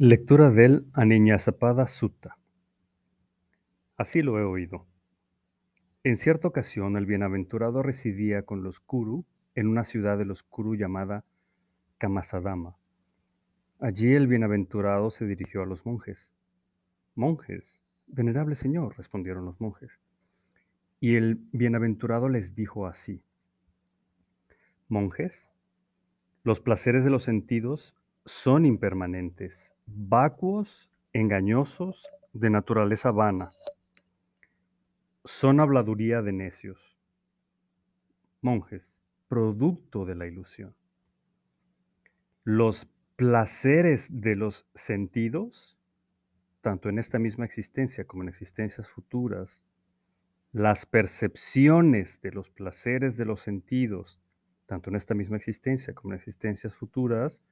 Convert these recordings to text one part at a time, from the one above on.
Lectura del Aniñazapada Sutta. Así lo he oído. En cierta ocasión el bienaventurado residía con los Kuru en una ciudad de los Kuru llamada Kamasadama. Allí el bienaventurado se dirigió a los monjes. Monjes, venerable señor, respondieron los monjes. Y el bienaventurado les dijo así. Monjes, los placeres de los sentidos son impermanentes, vacuos, engañosos, de naturaleza vana. Son habladuría de necios. Monjes, producto de la ilusión. Los placeres de los sentidos, tanto en esta misma existencia como en existencias futuras, las percepciones de los placeres de los sentidos, tanto en esta misma existencia como en existencias futuras,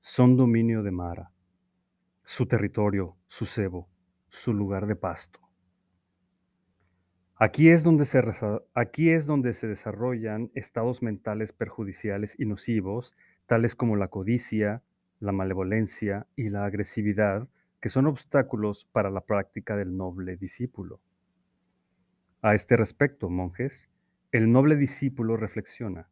son dominio de Mara, su territorio, su cebo, su lugar de pasto. Aquí es, donde se, aquí es donde se desarrollan estados mentales perjudiciales y nocivos, tales como la codicia, la malevolencia y la agresividad, que son obstáculos para la práctica del noble discípulo. A este respecto, monjes, el noble discípulo reflexiona.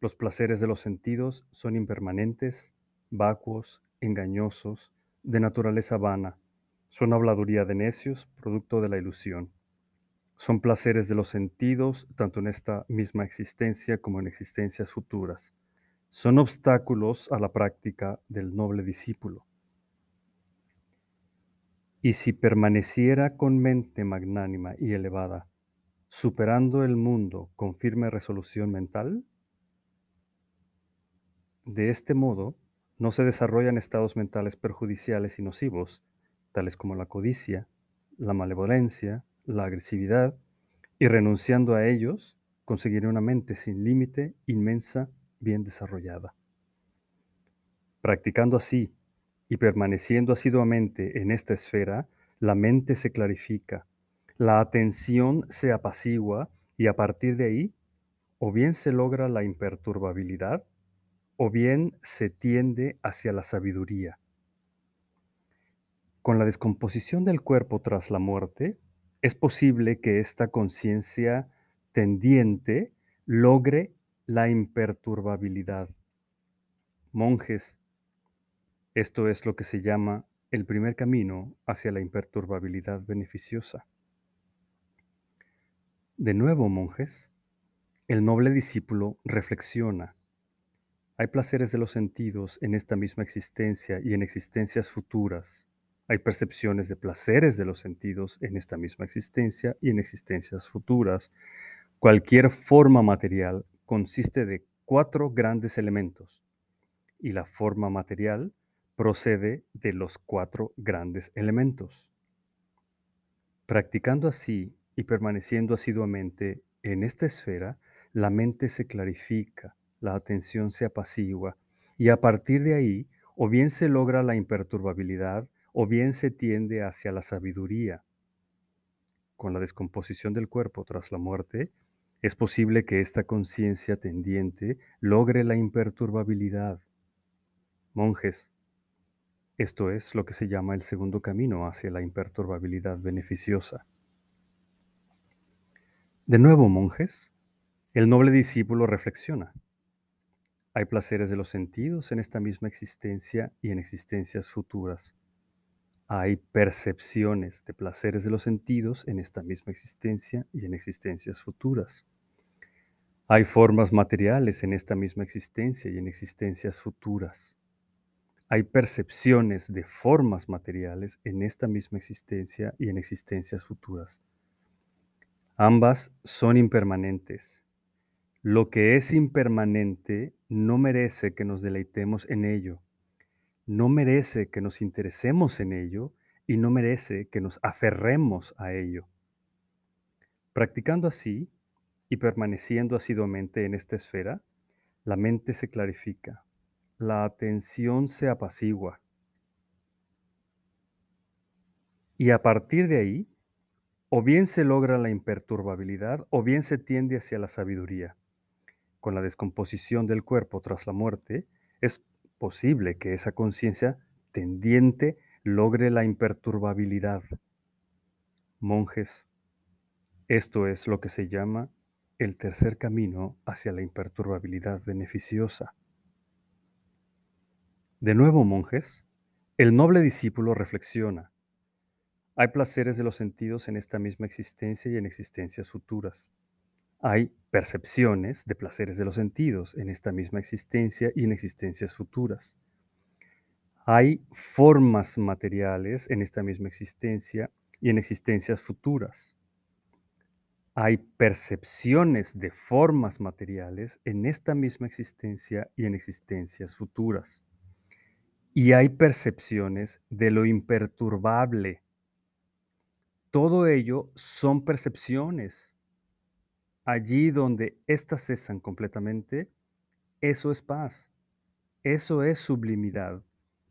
Los placeres de los sentidos son impermanentes, vacuos, engañosos, de naturaleza vana. Son habladuría de necios, producto de la ilusión. Son placeres de los sentidos, tanto en esta misma existencia como en existencias futuras son obstáculos a la práctica del noble discípulo. Y si permaneciera con mente magnánima y elevada, superando el mundo con firme resolución mental, de este modo no se desarrollan estados mentales perjudiciales y nocivos, tales como la codicia, la malevolencia, la agresividad, y renunciando a ellos, conseguiré una mente sin límite, inmensa bien desarrollada. Practicando así y permaneciendo asiduamente en esta esfera, la mente se clarifica, la atención se apacigua y a partir de ahí, o bien se logra la imperturbabilidad, o bien se tiende hacia la sabiduría. Con la descomposición del cuerpo tras la muerte, es posible que esta conciencia tendiente logre la imperturbabilidad. Monjes, esto es lo que se llama el primer camino hacia la imperturbabilidad beneficiosa. De nuevo, monjes, el noble discípulo reflexiona. Hay placeres de los sentidos en esta misma existencia y en existencias futuras. Hay percepciones de placeres de los sentidos en esta misma existencia y en existencias futuras. Cualquier forma material consiste de cuatro grandes elementos y la forma material procede de los cuatro grandes elementos. Practicando así y permaneciendo asiduamente en esta esfera, la mente se clarifica, la atención se apacigua y a partir de ahí o bien se logra la imperturbabilidad o bien se tiende hacia la sabiduría. Con la descomposición del cuerpo tras la muerte, es posible que esta conciencia tendiente logre la imperturbabilidad. Monjes, esto es lo que se llama el segundo camino hacia la imperturbabilidad beneficiosa. De nuevo, monjes, el noble discípulo reflexiona. Hay placeres de los sentidos en esta misma existencia y en existencias futuras. Hay percepciones de placeres de los sentidos en esta misma existencia y en existencias futuras. Hay formas materiales en esta misma existencia y en existencias futuras. Hay percepciones de formas materiales en esta misma existencia y en existencias futuras. Ambas son impermanentes. Lo que es impermanente no merece que nos deleitemos en ello, no merece que nos interesemos en ello y no merece que nos aferremos a ello. Practicando así, y permaneciendo asiduamente en esta esfera, la mente se clarifica, la atención se apacigua. Y a partir de ahí, o bien se logra la imperturbabilidad o bien se tiende hacia la sabiduría. Con la descomposición del cuerpo tras la muerte, es posible que esa conciencia tendiente logre la imperturbabilidad. Monjes, esto es lo que se llama el tercer camino hacia la imperturbabilidad beneficiosa. De nuevo, monjes, el noble discípulo reflexiona. Hay placeres de los sentidos en esta misma existencia y en existencias futuras. Hay percepciones de placeres de los sentidos en esta misma existencia y en existencias futuras. Hay formas materiales en esta misma existencia y en existencias futuras. Hay percepciones de formas materiales en esta misma existencia y en existencias futuras. Y hay percepciones de lo imperturbable. Todo ello son percepciones. Allí donde éstas cesan completamente, eso es paz. Eso es sublimidad,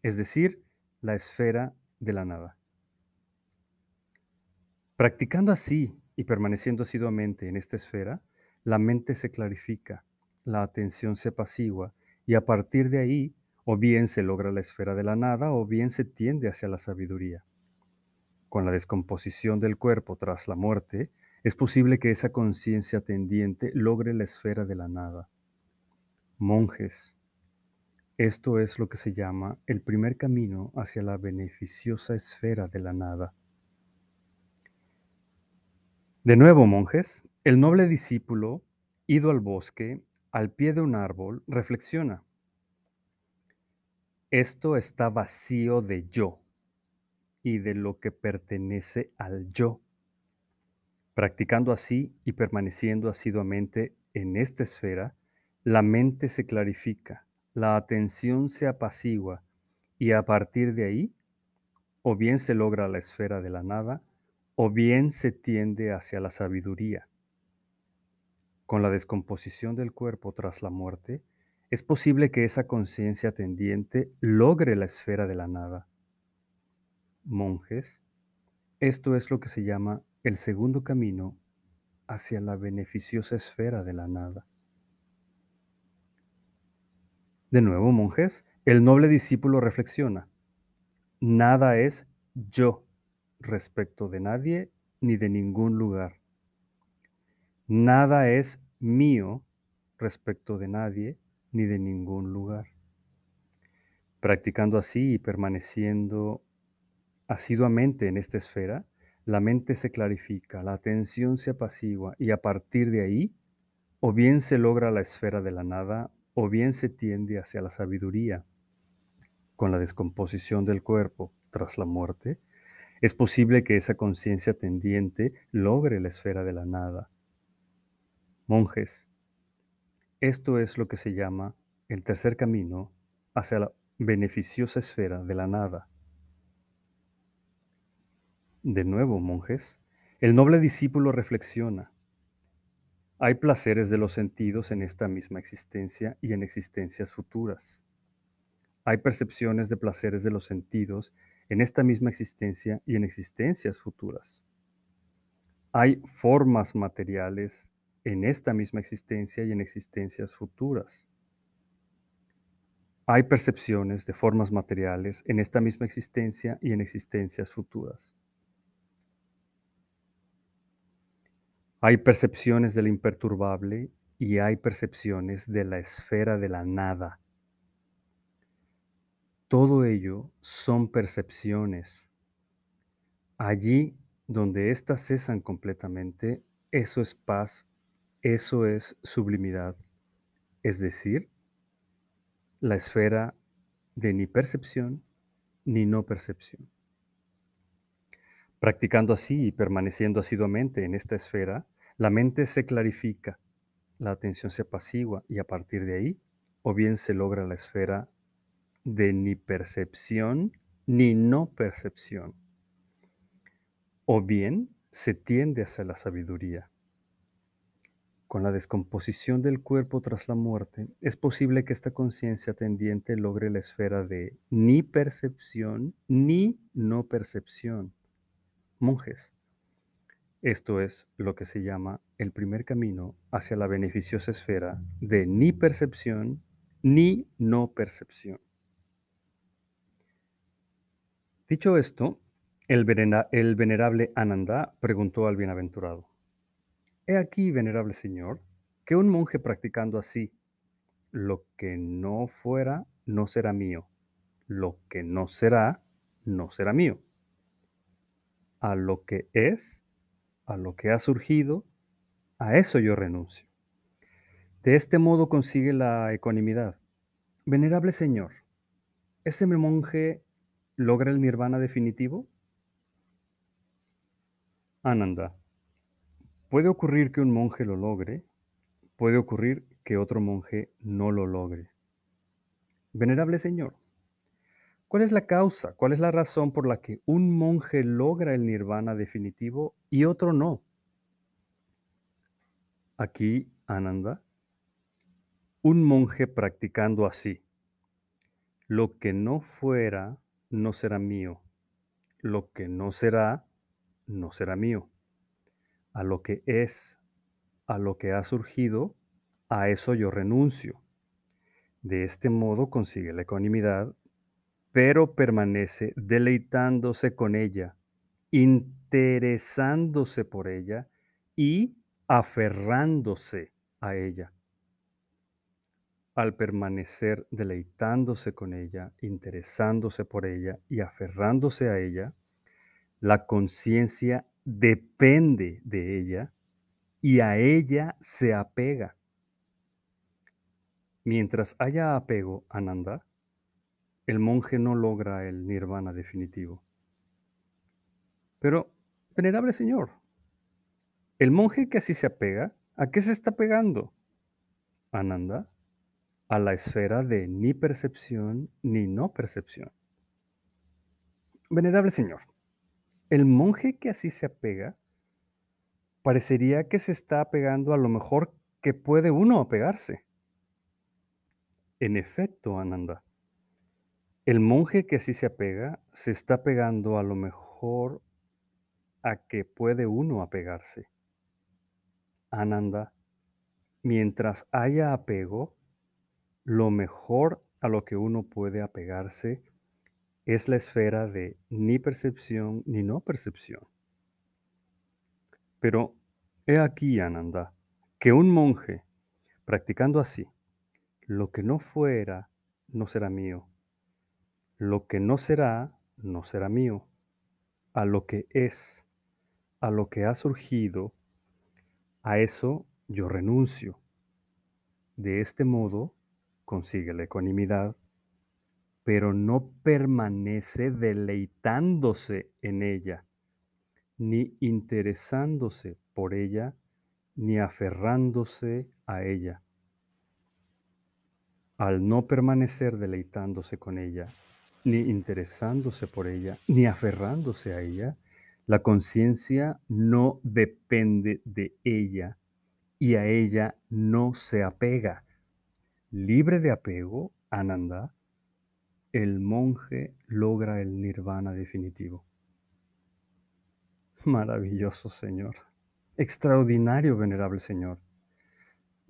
es decir, la esfera de la nada. Practicando así y permaneciendo asiduamente en esta esfera, la mente se clarifica, la atención se apacigua y a partir de ahí o bien se logra la esfera de la nada o bien se tiende hacia la sabiduría. Con la descomposición del cuerpo tras la muerte, es posible que esa conciencia tendiente logre la esfera de la nada. Monjes, esto es lo que se llama el primer camino hacia la beneficiosa esfera de la nada. De nuevo, monjes, el noble discípulo, ido al bosque, al pie de un árbol, reflexiona. Esto está vacío de yo y de lo que pertenece al yo. Practicando así y permaneciendo asiduamente en esta esfera, la mente se clarifica, la atención se apacigua y a partir de ahí, o bien se logra la esfera de la nada, o bien se tiende hacia la sabiduría. Con la descomposición del cuerpo tras la muerte, es posible que esa conciencia tendiente logre la esfera de la nada. Monjes, esto es lo que se llama el segundo camino hacia la beneficiosa esfera de la nada. De nuevo, monjes, el noble discípulo reflexiona. Nada es yo respecto de nadie ni de ningún lugar. Nada es mío respecto de nadie ni de ningún lugar. Practicando así y permaneciendo asiduamente en esta esfera, la mente se clarifica, la atención se apacigua y a partir de ahí, o bien se logra la esfera de la nada, o bien se tiende hacia la sabiduría. Con la descomposición del cuerpo tras la muerte, es posible que esa conciencia tendiente logre la esfera de la nada. Monjes, esto es lo que se llama el tercer camino hacia la beneficiosa esfera de la nada. De nuevo, monjes, el noble discípulo reflexiona. Hay placeres de los sentidos en esta misma existencia y en existencias futuras. Hay percepciones de placeres de los sentidos en esta misma existencia y en existencias futuras. Hay formas materiales en esta misma existencia y en existencias futuras. Hay percepciones de formas materiales en esta misma existencia y en existencias futuras. Hay percepciones del imperturbable y hay percepciones de la esfera de la nada. Todo ello son percepciones. Allí donde éstas cesan completamente, eso es paz, eso es sublimidad, es decir, la esfera de ni percepción ni no percepción. Practicando así y permaneciendo asiduamente en esta esfera, la mente se clarifica, la atención se apacigua y a partir de ahí, o bien se logra la esfera de ni percepción ni no percepción. O bien se tiende hacia la sabiduría. Con la descomposición del cuerpo tras la muerte, es posible que esta conciencia tendiente logre la esfera de ni percepción ni no percepción. Monjes, esto es lo que se llama el primer camino hacia la beneficiosa esfera de ni percepción ni no percepción. Dicho esto, el, venera- el venerable Ananda preguntó al bienaventurado, He aquí, venerable señor, que un monje practicando así, lo que no fuera, no será mío, lo que no será, no será mío, a lo que es, a lo que ha surgido, a eso yo renuncio. De este modo consigue la ecuanimidad. Venerable señor, ¿ese monje logra el nirvana definitivo? Ananda. Puede ocurrir que un monje lo logre, puede ocurrir que otro monje no lo logre. Venerable Señor, ¿cuál es la causa, cuál es la razón por la que un monje logra el nirvana definitivo y otro no? Aquí, Ananda, un monje practicando así, lo que no fuera, no será mío, lo que no será, no será mío a lo que es, a lo que ha surgido, a eso yo renuncio. De este modo consigue la ecuanimidad, pero permanece deleitándose con ella, interesándose por ella y aferrándose a ella. Al permanecer deleitándose con ella, interesándose por ella y aferrándose a ella, la conciencia depende de ella y a ella se apega. Mientras haya apego, Ananda, el monje no logra el nirvana definitivo. Pero, venerable señor, el monje que así se apega, ¿a qué se está pegando? Ananda, a la esfera de ni percepción ni no percepción. Venerable señor, el monje que así se apega parecería que se está apegando a lo mejor que puede uno apegarse. En efecto, Ananda, el monje que así se apega se está pegando a lo mejor a que puede uno apegarse. Ananda, mientras haya apego, lo mejor a lo que uno puede apegarse es la esfera de ni percepción ni no percepción. Pero he aquí, Ananda, que un monje, practicando así, lo que no fuera, no será mío. Lo que no será, no será mío. A lo que es, a lo que ha surgido, a eso yo renuncio. De este modo consigue la ecuanimidad, pero no permanece deleitándose en ella, ni interesándose por ella, ni aferrándose a ella. Al no permanecer deleitándose con ella, ni interesándose por ella, ni aferrándose a ella, la conciencia no depende de ella y a ella no se apega. Libre de apego, Ananda, el monje logra el nirvana definitivo. Maravilloso Señor. Extraordinario, venerable Señor.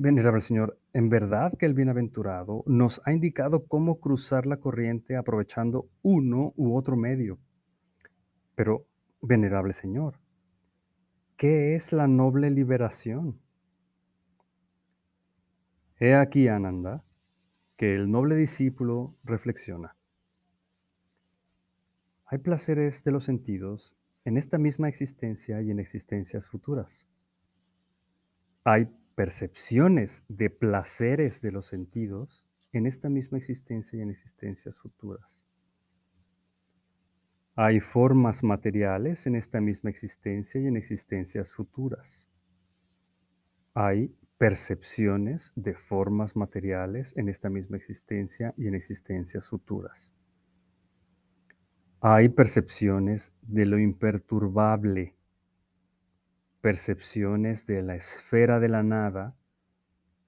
Venerable Señor, en verdad que el bienaventurado nos ha indicado cómo cruzar la corriente aprovechando uno u otro medio. Pero, venerable Señor, ¿qué es la noble liberación? He aquí, Ananda, que el noble discípulo reflexiona. Hay placeres de los sentidos en esta misma existencia y en existencias futuras. Hay percepciones de placeres de los sentidos en esta misma existencia y en existencias futuras. Hay formas materiales en esta misma existencia y en existencias futuras. Hay percepciones de formas materiales en esta misma existencia y en existencias futuras. Hay percepciones de lo imperturbable, percepciones de la esfera de la nada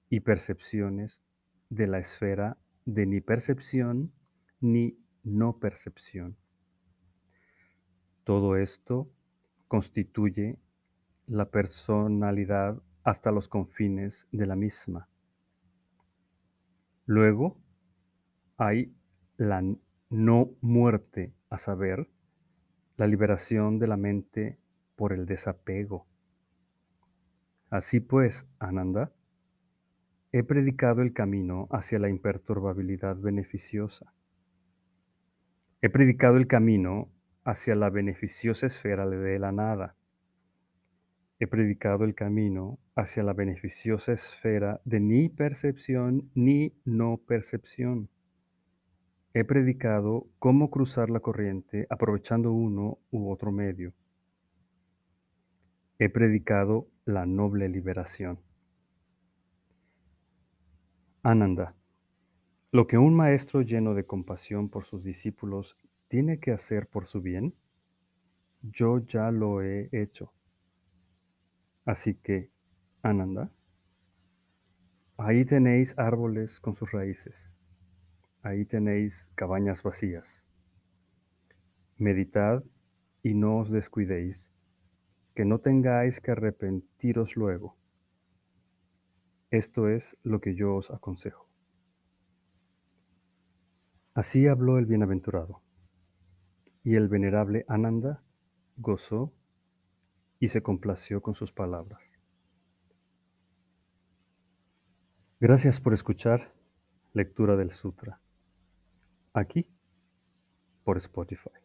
y percepciones de la esfera de ni percepción ni no percepción. Todo esto constituye la personalidad hasta los confines de la misma. Luego hay la no muerte, a saber, la liberación de la mente por el desapego. Así pues, Ananda, he predicado el camino hacia la imperturbabilidad beneficiosa. He predicado el camino hacia la beneficiosa esfera de la nada. He predicado el camino hacia la beneficiosa esfera de ni percepción ni no percepción. He predicado cómo cruzar la corriente aprovechando uno u otro medio. He predicado la noble liberación. Ananda, lo que un maestro lleno de compasión por sus discípulos tiene que hacer por su bien, yo ya lo he hecho. Así que, Ananda, ahí tenéis árboles con sus raíces, ahí tenéis cabañas vacías. Meditad y no os descuidéis que no tengáis que arrepentiros luego. Esto es lo que yo os aconsejo. Así habló el bienaventurado, y el venerable Ananda gozó y se complació con sus palabras. Gracias por escuchar lectura del sutra, aquí por Spotify.